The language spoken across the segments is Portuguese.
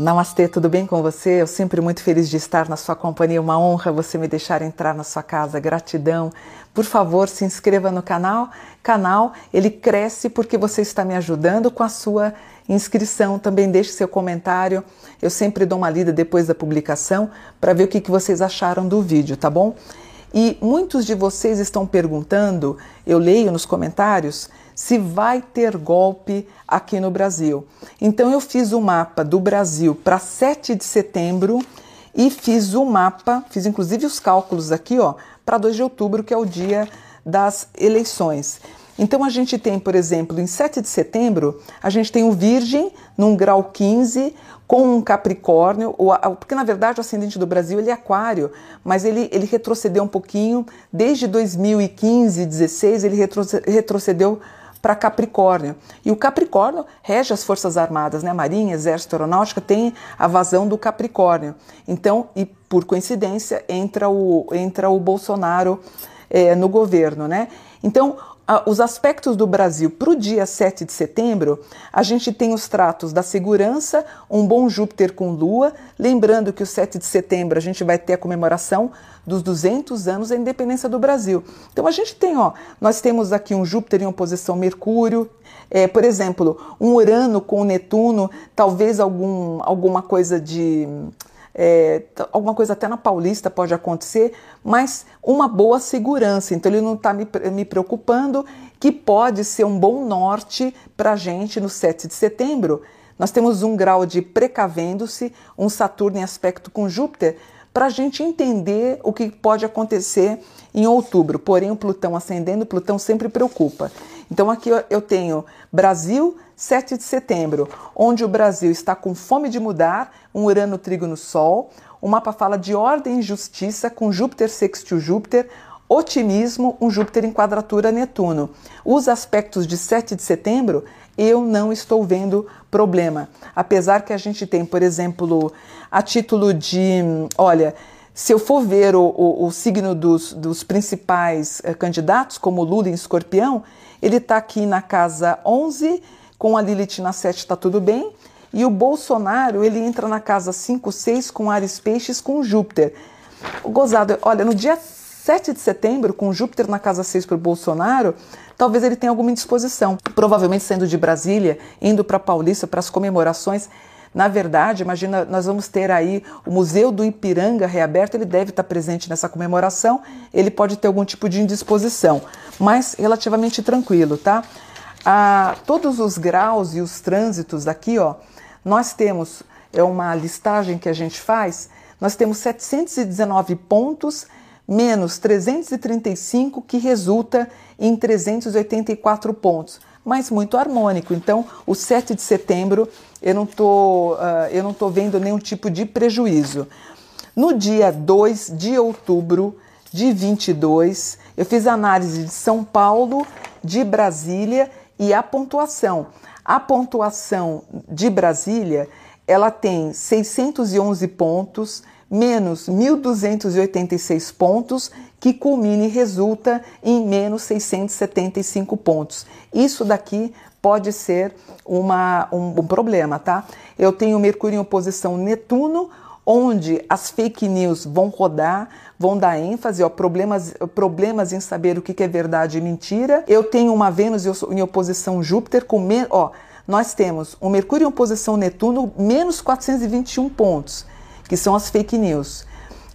Namastê, tudo bem com você? Eu sempre muito feliz de estar na sua companhia. Uma honra você me deixar entrar na sua casa. Gratidão. Por favor, se inscreva no canal. Canal, ele cresce porque você está me ajudando com a sua inscrição. Também deixe seu comentário. Eu sempre dou uma lida depois da publicação para ver o que, que vocês acharam do vídeo, tá bom? E muitos de vocês estão perguntando, eu leio nos comentários, se vai ter golpe aqui no Brasil. Então eu fiz o um mapa do Brasil para 7 de setembro e fiz o um mapa, fiz inclusive os cálculos aqui, ó, para 2 de outubro, que é o dia das eleições. Então a gente tem, por exemplo, em 7 de setembro, a gente tem o Virgem num grau 15 com um Capricórnio, porque na verdade o ascendente do Brasil ele é Aquário, mas ele, ele retrocedeu um pouquinho, desde 2015, 16, ele retrocedeu para Capricórnio. E o Capricórnio rege as Forças Armadas, né? Marinha, Exército, Aeronáutica tem a vazão do Capricórnio. Então, e por coincidência, entra o, entra o Bolsonaro é, no governo, né? Então, os aspectos do Brasil para o dia 7 de setembro, a gente tem os tratos da segurança, um bom Júpiter com Lua, lembrando que o 7 de setembro a gente vai ter a comemoração dos 200 anos da independência do Brasil. Então a gente tem, ó, nós temos aqui um Júpiter em oposição Mercúrio, é, por exemplo, um Urano com Netuno, talvez algum, alguma coisa de é, alguma coisa até na Paulista pode acontecer, mas uma boa segurança. Então ele não está me, me preocupando, que pode ser um bom norte para a gente no 7 de setembro. Nós temos um grau de precavendo-se, um Saturno em aspecto com Júpiter, para a gente entender o que pode acontecer em outubro. Porém, o Plutão ascendendo, Plutão sempre preocupa. Então aqui eu tenho Brasil, 7 de setembro, onde o Brasil está com fome de mudar, um Urano trigo no Sol. O mapa fala de ordem e justiça, com Júpiter sextil Júpiter, otimismo, um Júpiter em quadratura Netuno. Os aspectos de 7 de setembro, eu não estou vendo problema. Apesar que a gente tem, por exemplo, a título de, olha, se eu for ver o, o, o signo dos, dos principais eh, candidatos, como Lula em escorpião, ele está aqui na casa 11, com a Lilith na 7 está tudo bem, e o Bolsonaro ele entra na casa 5, 6 com Ares Peixes com Júpiter. O gozado, olha, no dia 7 de setembro, com Júpiter na casa 6 para o Bolsonaro, talvez ele tenha alguma indisposição. Provavelmente saindo de Brasília, indo para Paulista para as comemorações. Na verdade, imagina, nós vamos ter aí o Museu do Ipiranga reaberto, ele deve estar presente nessa comemoração, ele pode ter algum tipo de indisposição, mas relativamente tranquilo, tá? Ah, todos os graus e os trânsitos aqui, ó, nós temos, é uma listagem que a gente faz, nós temos 719 pontos menos 335, que resulta em 384 pontos mas muito harmônico. Então, o 7 de setembro eu não tô, uh, eu não estou vendo nenhum tipo de prejuízo. No dia 2 de outubro de 22, eu fiz análise de São Paulo, de Brasília e a pontuação. A pontuação de Brasília, ela tem 611 pontos, menos 1.286 pontos, que culmina e resulta em menos 675 pontos. Isso daqui pode ser uma, um, um problema, tá? Eu tenho Mercúrio em oposição Netuno, onde as fake news vão rodar, vão dar ênfase, ó, problemas, problemas em saber o que é verdade e mentira. Eu tenho uma Vênus em oposição Júpiter com, ó, nós temos um Mercúrio em oposição Netuno, menos 421 pontos que são as fake news.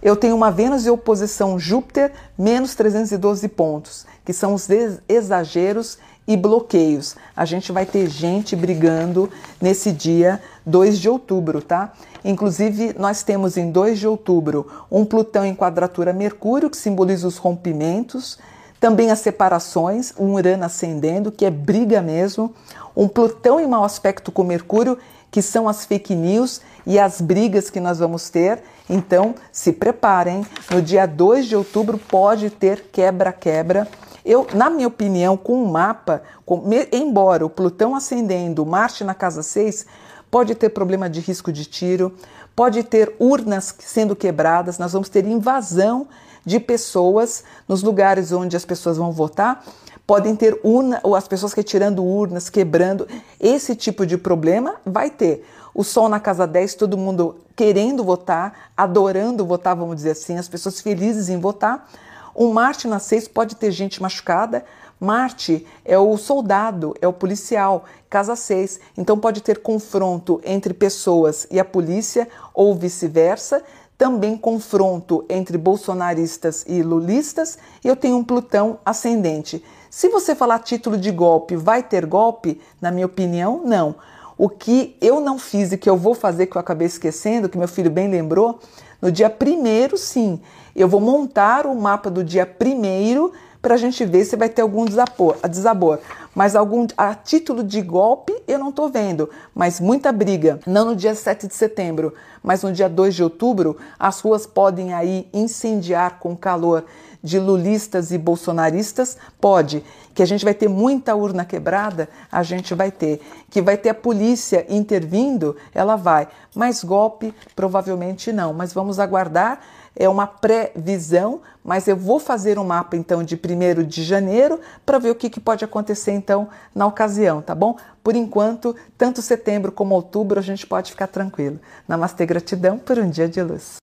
Eu tenho uma Vênus em oposição Júpiter, menos 312 pontos, que são os exageros e bloqueios. A gente vai ter gente brigando nesse dia 2 de outubro, tá? Inclusive, nós temos em 2 de outubro um Plutão em quadratura Mercúrio, que simboliza os rompimentos, também as separações, um Urano ascendendo, que é briga mesmo, um Plutão em mau aspecto com Mercúrio, que são as fake news e as brigas que nós vamos ter. Então, se preparem, no dia 2 de outubro pode ter quebra-quebra. Eu, na minha opinião, com o mapa, com, embora o Plutão ascendendo, Marte na casa 6, pode ter problema de risco de tiro, pode ter urnas sendo quebradas, nós vamos ter invasão de pessoas nos lugares onde as pessoas vão votar podem ter urna, ou as pessoas retirando urnas, quebrando. Esse tipo de problema vai ter. o sol na casa 10, todo mundo querendo votar, adorando votar, vamos dizer assim, as pessoas felizes em votar. Um Marte na 6 pode ter gente machucada. Marte é o soldado, é o policial, casa 6. Então pode ter confronto entre pessoas e a polícia ou vice-versa. Também confronto entre bolsonaristas e lulistas. E eu tenho um Plutão ascendente. Se você falar título de golpe, vai ter golpe? Na minha opinião, não. O que eu não fiz e que eu vou fazer, que eu acabei esquecendo, que meu filho bem lembrou, no dia primeiro, sim, eu vou montar o mapa do dia primeiro para a gente ver se vai ter algum desabor, desabor. Mas algum a título de golpe eu não estou vendo, mas muita briga. Não no dia 7 de setembro, mas no dia 2 de outubro, as ruas podem aí incendiar com calor de lulistas e bolsonaristas? Pode. Que a gente vai ter muita urna quebrada? A gente vai ter. Que vai ter a polícia intervindo? Ela vai. Mas golpe? Provavelmente não. Mas vamos aguardar. É uma previsão, mas eu vou fazer um mapa então de 1 de janeiro para ver o que, que pode acontecer então na ocasião, tá bom? Por enquanto, tanto setembro como outubro a gente pode ficar tranquilo. Namastê, gratidão por um dia de luz.